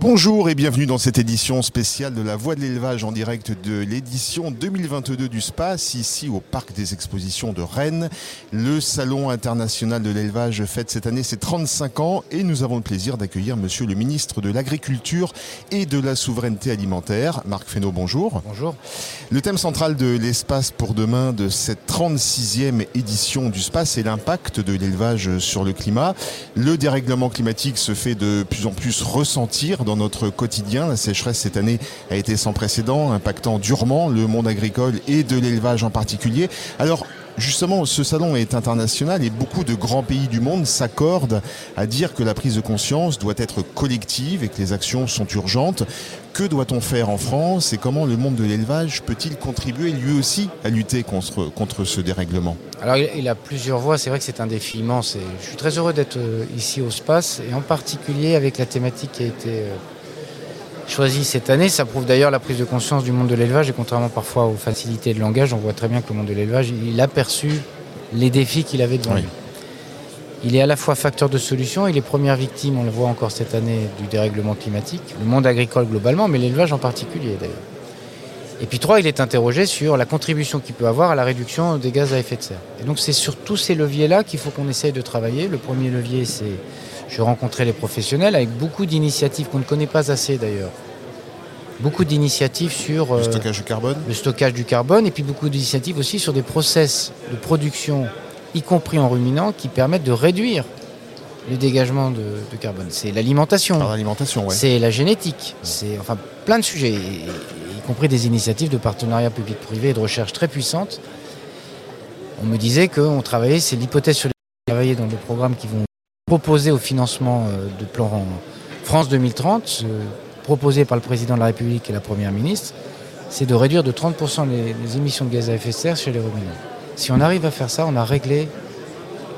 Bonjour et bienvenue dans cette édition spéciale de la Voix de l'élevage en direct de l'édition 2022 du SPACE, ici au Parc des Expositions de Rennes. Le Salon international de l'élevage fête cette année ses 35 ans et nous avons le plaisir d'accueillir Monsieur le ministre de l'Agriculture et de la Souveraineté Alimentaire, Marc Fesneau, bonjour. Bonjour. Le thème central de l'espace pour demain de cette 36e édition du SPACE est l'impact de l'élevage sur le climat. Le dérèglement climatique se fait de plus en plus ressentir dans notre quotidien. La sécheresse cette année a été sans précédent, impactant durement le monde agricole et de l'élevage en particulier. Alors, Justement, ce salon est international et beaucoup de grands pays du monde s'accordent à dire que la prise de conscience doit être collective et que les actions sont urgentes. Que doit-on faire en France et comment le monde de l'élevage peut-il contribuer lui aussi à lutter contre, ce dérèglement? Alors il a plusieurs voies, c'est vrai que c'est un défi immense et je suis très heureux d'être euh, ici au SPACE et en particulier avec la thématique qui a été euh, choisi cette année. Ça prouve d'ailleurs la prise de conscience du monde de l'élevage et contrairement parfois aux facilités de langage, on voit très bien que le monde de l'élevage, il a perçu les défis qu'il avait devant Oui. lui. Il est à la fois facteur de solution, il est première victime, on le voit encore cette année, du dérèglement climatique, le monde agricole globalement, mais l'élevage en particulier d'ailleurs. Et puis trois, il est interrogé sur la contribution qu'il peut avoir à la réduction des gaz à effet de serre. Et donc c'est sur tous ces leviers-là qu'il faut qu'on essaye de travailler. Le premier levier, c'est je rencontrais les professionnels avec beaucoup d'initiatives qu'on ne connaît pas assez d'ailleurs. Beaucoup d'initiatives sur Le euh, stockage de carbone le stockage du carbone et puis beaucoup d'initiatives aussi sur des process de production, y compris en ruminant, qui permettent de réduire le dégagement de, de carbone. C'est l'alimentation, ouais. c'est la génétique, c'est enfin plein de sujets, et- et- y compris des initiatives de partenariat public-privé et de recherche très puissantes. On me disait qu'on travaillait, c'est l'hypothèse sur on travaillait dans le programme qui vont proposer au financement euh, de plan France 2030, euh, proposé par le président de la République et la première ministre, c'est de réduire de 30% les, émissions de gaz à effet de serre chez les ruminants. Si on arrive à faire ça, on a réglé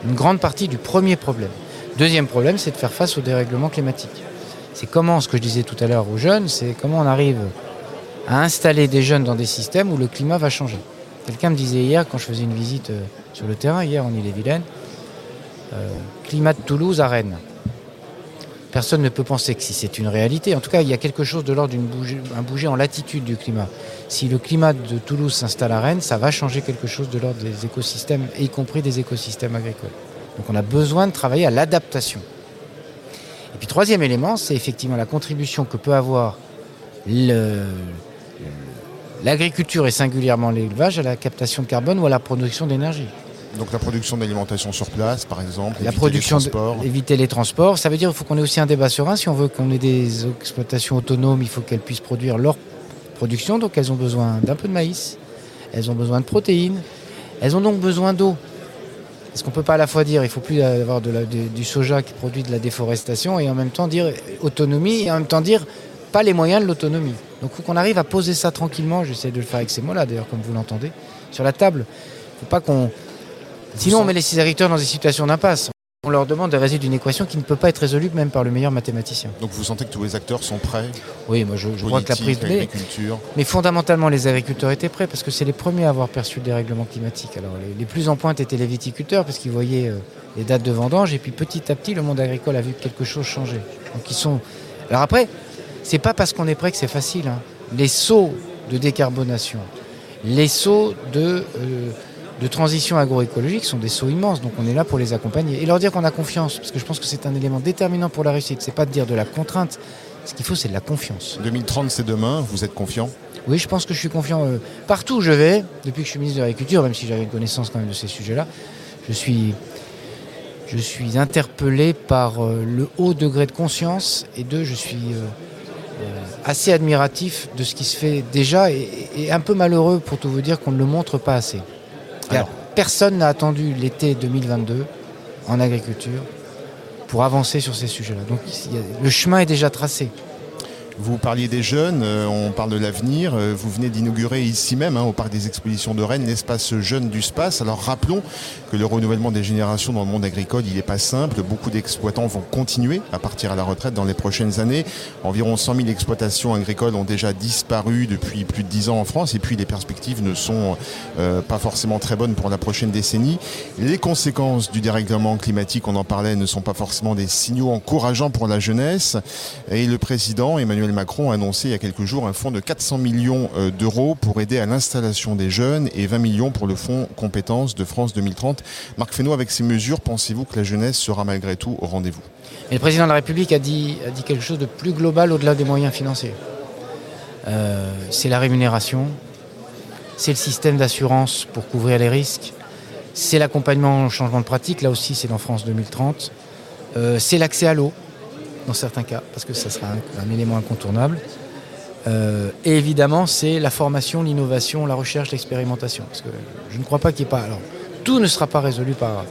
une grande partie du premier problème. Deuxième problème, c'est de faire face au dérèglement climatique. C'est comment, ce que je disais tout à l'heure aux jeunes, c'est comment on arrive à installer des jeunes dans des systèmes où le climat va changer. Quelqu'un me disait hier, quand je faisais une visite euh, sur le terrain, hier en Ille-et-Vilaine, climat de Toulouse à Rennes. Personne ne peut penser que si c'est une réalité. En tout cas, il y a quelque chose de l'ordre d'une bougie, un bouger en latitude du climat. Si le climat de Toulouse s'installe à Rennes, ça va changer quelque chose de l'ordre des écosystèmes, y compris des écosystèmes agricoles. Donc on a besoin de travailler à l'adaptation. Et puis troisième élément, c'est effectivement la contribution que peut avoir l'agriculture et singulièrement l'élevage à la captation de carbone ou à la production d'énergie. Donc la production d'alimentation sur place, par exemple, La éviter production, les de- transports. éviter les transports, ça veut dire qu'il faut qu'on ait aussi un débat serein. Si on veut qu'on ait des exploitations autonomes, il faut qu'elles puissent produire leur production. Donc elles ont besoin d'un peu de maïs, elles ont besoin de protéines, elles ont donc besoin d'eau. Est-ce qu'on peut pas à la fois dire il faut plus avoir de la- de- du soja qui produit de la déforestation et en même temps dire autonomie et en même temps dire pas les moyens de l'autonomie. Donc il faut qu'on arrive à poser ça tranquillement. J'essaie de le faire avec ces mots-là d'ailleurs, comme vous l'entendez, sur la table. Il faut pas qu'on Sinon, on met les agriculteurs dans des situations d'impasse. On leur demande de résoudre une équation qui ne peut pas être résolue même par le meilleur mathématicien. Donc vous sentez que tous les acteurs sont prêts Oui, moi je, je crois que la prise de lait. agriculture. Mais fondamentalement, les agriculteurs étaient prêts parce que c'est les premiers à avoir perçu le dérèglement climatique. Alors, les, les plus en pointe étaient les viticulteurs parce qu'ils voyaient euh, les dates de vendange et puis petit à petit, le monde agricole a vu que quelque chose changeait. Donc ils sont. Alors après, c'est pas parce qu'on est prêt que c'est facile. hein. Les sauts de décarbonation, les sauts de, euh, de transition agroécologique sont des sauts immenses. Donc on est là pour les accompagner et leur dire qu'on a confiance parce que je pense que c'est un élément déterminant pour la réussite. C'est pas de dire de la contrainte. Ce qu'il faut, c'est de la confiance. 2030, c'est demain. Vous êtes confiant? Oui, je pense que je suis confiant. euh, partout où je vais, depuis que je suis ministre de l'Agriculture, même si j'avais une connaissance quand même de ces sujets-là, je suis, je suis interpellé par euh, le haut degré de conscience et deux, je suis euh, assez admiratif de ce qui se fait déjà et, et un peu malheureux pour tout vous dire qu'on ne le montre pas assez. Alors. Personne n'a attendu l'été 2022 en agriculture pour avancer sur ces sujets-là. Donc le chemin est déjà tracé. Vous parliez des jeunes, euh, on parle de l'avenir. Euh, vous venez d'inaugurer ici même, hein, au Parc des Expositions de Rennes, l'espace jeune du Space. Alors rappelons que le renouvellement des générations dans le monde agricole, il n'est pas simple. Beaucoup d'exploitants vont continuer à partir à la retraite dans les prochaines années. Environ 100 000 exploitations agricoles ont déjà disparu depuis plus de 10 ans en France et puis les perspectives ne sont euh, pas forcément très bonnes pour la prochaine décennie. Les conséquences du dérèglement climatique, on en parlait, ne sont pas forcément des signaux encourageants pour la jeunesse. Et le président Emmanuel Macron a annoncé il y a quelques jours un fonds de 400 millions euh, d'euros pour aider à l'installation des jeunes et 20 millions pour le fonds compétences de France 2030. Marc Fesneau, avec ces mesures, pensez-vous que la jeunesse sera malgré tout au rendez-vous? Le président de la République a dit, quelque chose de plus global au-delà des moyens financiers. Euh, c'est la rémunération, c'est le système d'assurance pour couvrir les risques, c'est l'accompagnement au changement de pratique, là aussi c'est dans France 2030, euh, c'est l'accès à l'eau, dans certains cas, parce que ça sera un, élément incontournable. Euh, et évidemment, c'est la formation, l'innovation, la recherche, l'expérimentation. Parce que je ne crois pas qu'il n'y ait pas. Alors, tout ne sera pas résolu par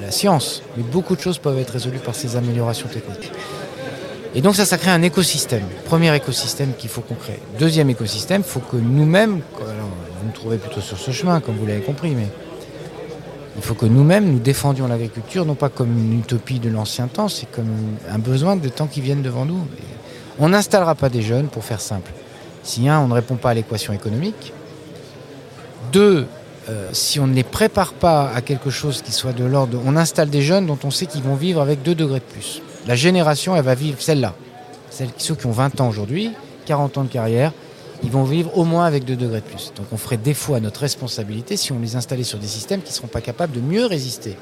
la science, mais beaucoup de choses peuvent être résolues par ces améliorations techniques. Et donc ça, ça crée un écosystème. Premier écosystème qu'il faut qu'on crée. Deuxième écosystème, il faut que nous-mêmes, vous me trouvez plutôt sur ce chemin, comme vous l'avez compris, mais il faut que nous-mêmes, nous défendions l'agriculture, non pas comme une utopie de l'ancien temps, c'est comme un besoin de temps qui viennent devant nous. on n'installera pas des jeunes, pour faire simple. Si, un, on ne répond pas à l'équation économique. Deux, euh, si on ne les prépare pas à quelque chose qui soit de l'ordre... On installe des jeunes dont on sait qu'ils vont vivre avec deux degrés de plus. La génération, elle va vivre celle-là. Celles, ceux qui ont 20 ans aujourd'hui, 40 ans de carrière, ils vont vivre au moins avec 2 degrés de plus. Donc on ferait défaut à notre responsabilité si on les installait sur des systèmes qui ne seront pas capables de mieux résister.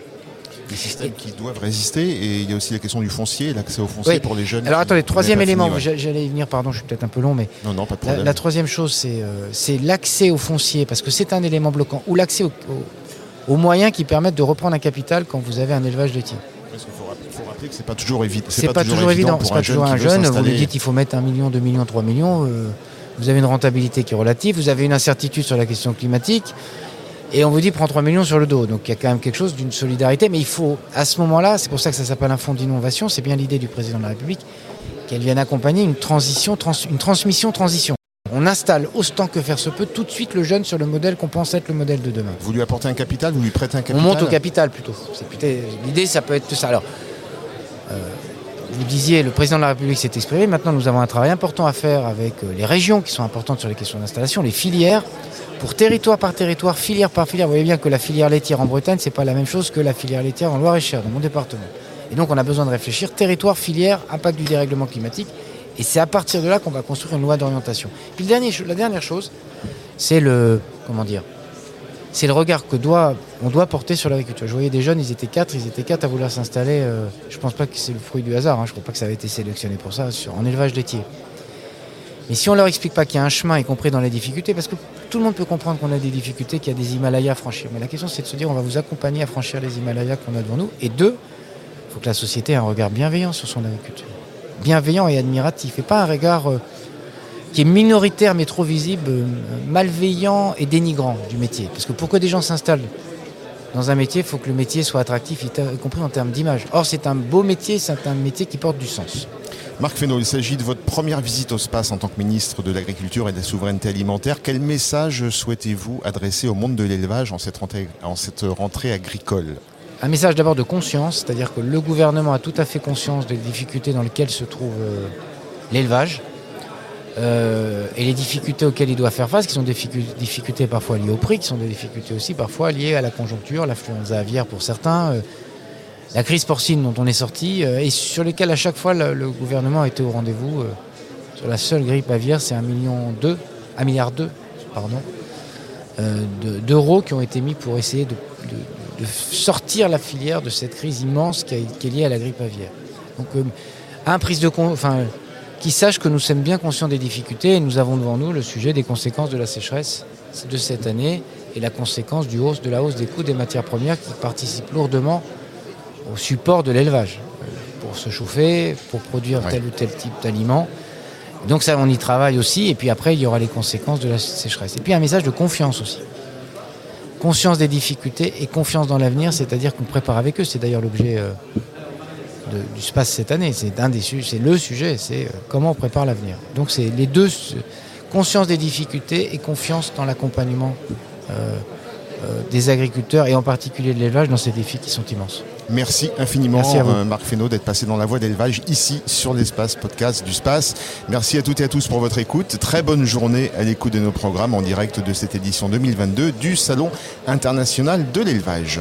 Des systèmes qui doivent résister et il y a aussi la question du foncier, l'accès au foncier pour les jeunes. Alors attendez, troisième élément, j'allais y venir, pardon, je suis peut-être un peu long, mais non, non, pas de la, troisième chose, euh, c'est l'accès au foncier, parce que c'est un élément bloquant, ou l'accès aux moyens qui permettent de reprendre un capital quand vous avez un élevage de tir. Il faut, rappeler que c'est pas toujours, évident. C'est pas, toujours évident. C'est pas toujours un jeune. Vous lui dites qu'il faut mettre un million, deux millions, trois millions. Euh, vous avez une rentabilité qui est relative, vous avez une incertitude sur la question climatique, et on vous dit prends 3 millions sur le dos. Donc il y a quand même quelque chose d'une solidarité, mais il faut, à ce moment-là, c'est pour ça que ça s'appelle un fonds d'innovation, c'est bien l'idée du président de la République, qu'elle vienne accompagner une transition, une transmission-transition. On installe autant que faire se peut tout de suite le jeune sur le modèle qu'on pense être le modèle de demain. Vous lui apportez un capital, vous lui prêtez un capital On monte au capital plutôt. L'idée, ça peut être tout ça. Alors, euh, vous disiez, le président de la République s'est exprimé. Maintenant, nous avons un travail important à faire avec euh, les régions qui sont importantes sur les questions d'installation, les filières. Pour territoire par territoire, filière par filière, vous voyez bien que la filière laitière en Bretagne, ce n'est pas la même chose que la filière laitière en Loire-et-Cher, dans mon département. Et donc, on a besoin de réfléchir territoire, filière, impact du dérèglement climatique. Et c'est à partir de là qu'on va construire une loi d'orientation. Puis la dernière chose, c'est le, comment dire, c'est le regard que doit, on doit porter sur l'agriculture. Je voyais des jeunes, ils étaient quatre, ils étaient quatre à vouloir s'installer. Euh, je ne pense pas que c'est le fruit du hasard, hein, je ne crois pas que ça avait été sélectionné pour ça, en élevage laitier. Mais si on ne leur explique pas qu'il y a un chemin, y compris dans les difficultés, parce que tout le monde peut comprendre qu'on a des difficultés, qu'il y a des Himalayas à franchir. Mais la question, c'est de se dire, on va vous accompagner à franchir les Himalayas qu'on a devant nous. Et deux, il faut que la société ait un regard bienveillant sur son agriculture. Bienveillant et admiratif, et pas un regard euh, qui est minoritaire mais trop visible, euh, malveillant et dénigrant du métier. Parce que pour que des gens s'installent dans un métier, il faut que le métier soit attractif, y compris en termes d'image. Or, c'est un beau métier, c'est un métier qui porte du sens. Marc Fesneau, il s'agit de votre première visite au space en tant que ministre de l'Agriculture et de la Souveraineté Alimentaire. Quel message souhaitez-vous adresser au monde de l'élevage en cette rentrée, en cette rentrée agricole? Un message d'abord de conscience, c'est-à-dire que le gouvernement a tout à fait conscience des difficultés dans lesquelles se trouve euh, l'élevage. Euh, et les difficultés auxquelles il doit faire face, qui sont des difficultés parfois liées au prix, qui sont des difficultés aussi parfois liées à la conjoncture, l'affluence aviaire pour certains, euh, la crise porcine dont on est sorti, euh, et sur lesquelles à chaque fois le, gouvernement a été au rendez-vous. sur la seule grippe aviaire, c'est 1,2 million, 1 milliard pardon, d'euros qui ont été mis pour essayer de, sortir la filière de cette crise immense qui, est liée à la grippe aviaire. Donc, un prise de compte, enfin, qui sachent que nous sommes bien conscients des difficultés et nous avons devant nous le sujet des conséquences de la sécheresse de cette année et la conséquence du hausse, de la hausse des coûts des matières premières qui participent lourdement au support de l'élevage euh, pour se chauffer, pour produire tel ou tel type d'aliment. Donc ça, on y travaille aussi. Et puis après, il y aura les conséquences de la sécheresse. Et puis un message de confiance aussi. Conscience des difficultés et confiance dans l'avenir, c'est-à-dire qu'on prépare avec eux. C'est d'ailleurs l'objet euh, du SPACE cette année. C'est un des c'est le sujet, c'est comment on prépare l'avenir. Donc c'est les deux, conscience des difficultés et confiance dans l'accompagnement des agriculteurs et en particulier de l'élevage dans ces défis qui sont immenses. Merci infiniment Marc Fesneau d'être passé dans la voie d'élevage ici sur l'espace podcast du Space. Merci à toutes et à tous pour votre écoute. Très bonne journée à l'écoute de nos programmes en direct de cette édition 2022 du Salon international de l'élevage.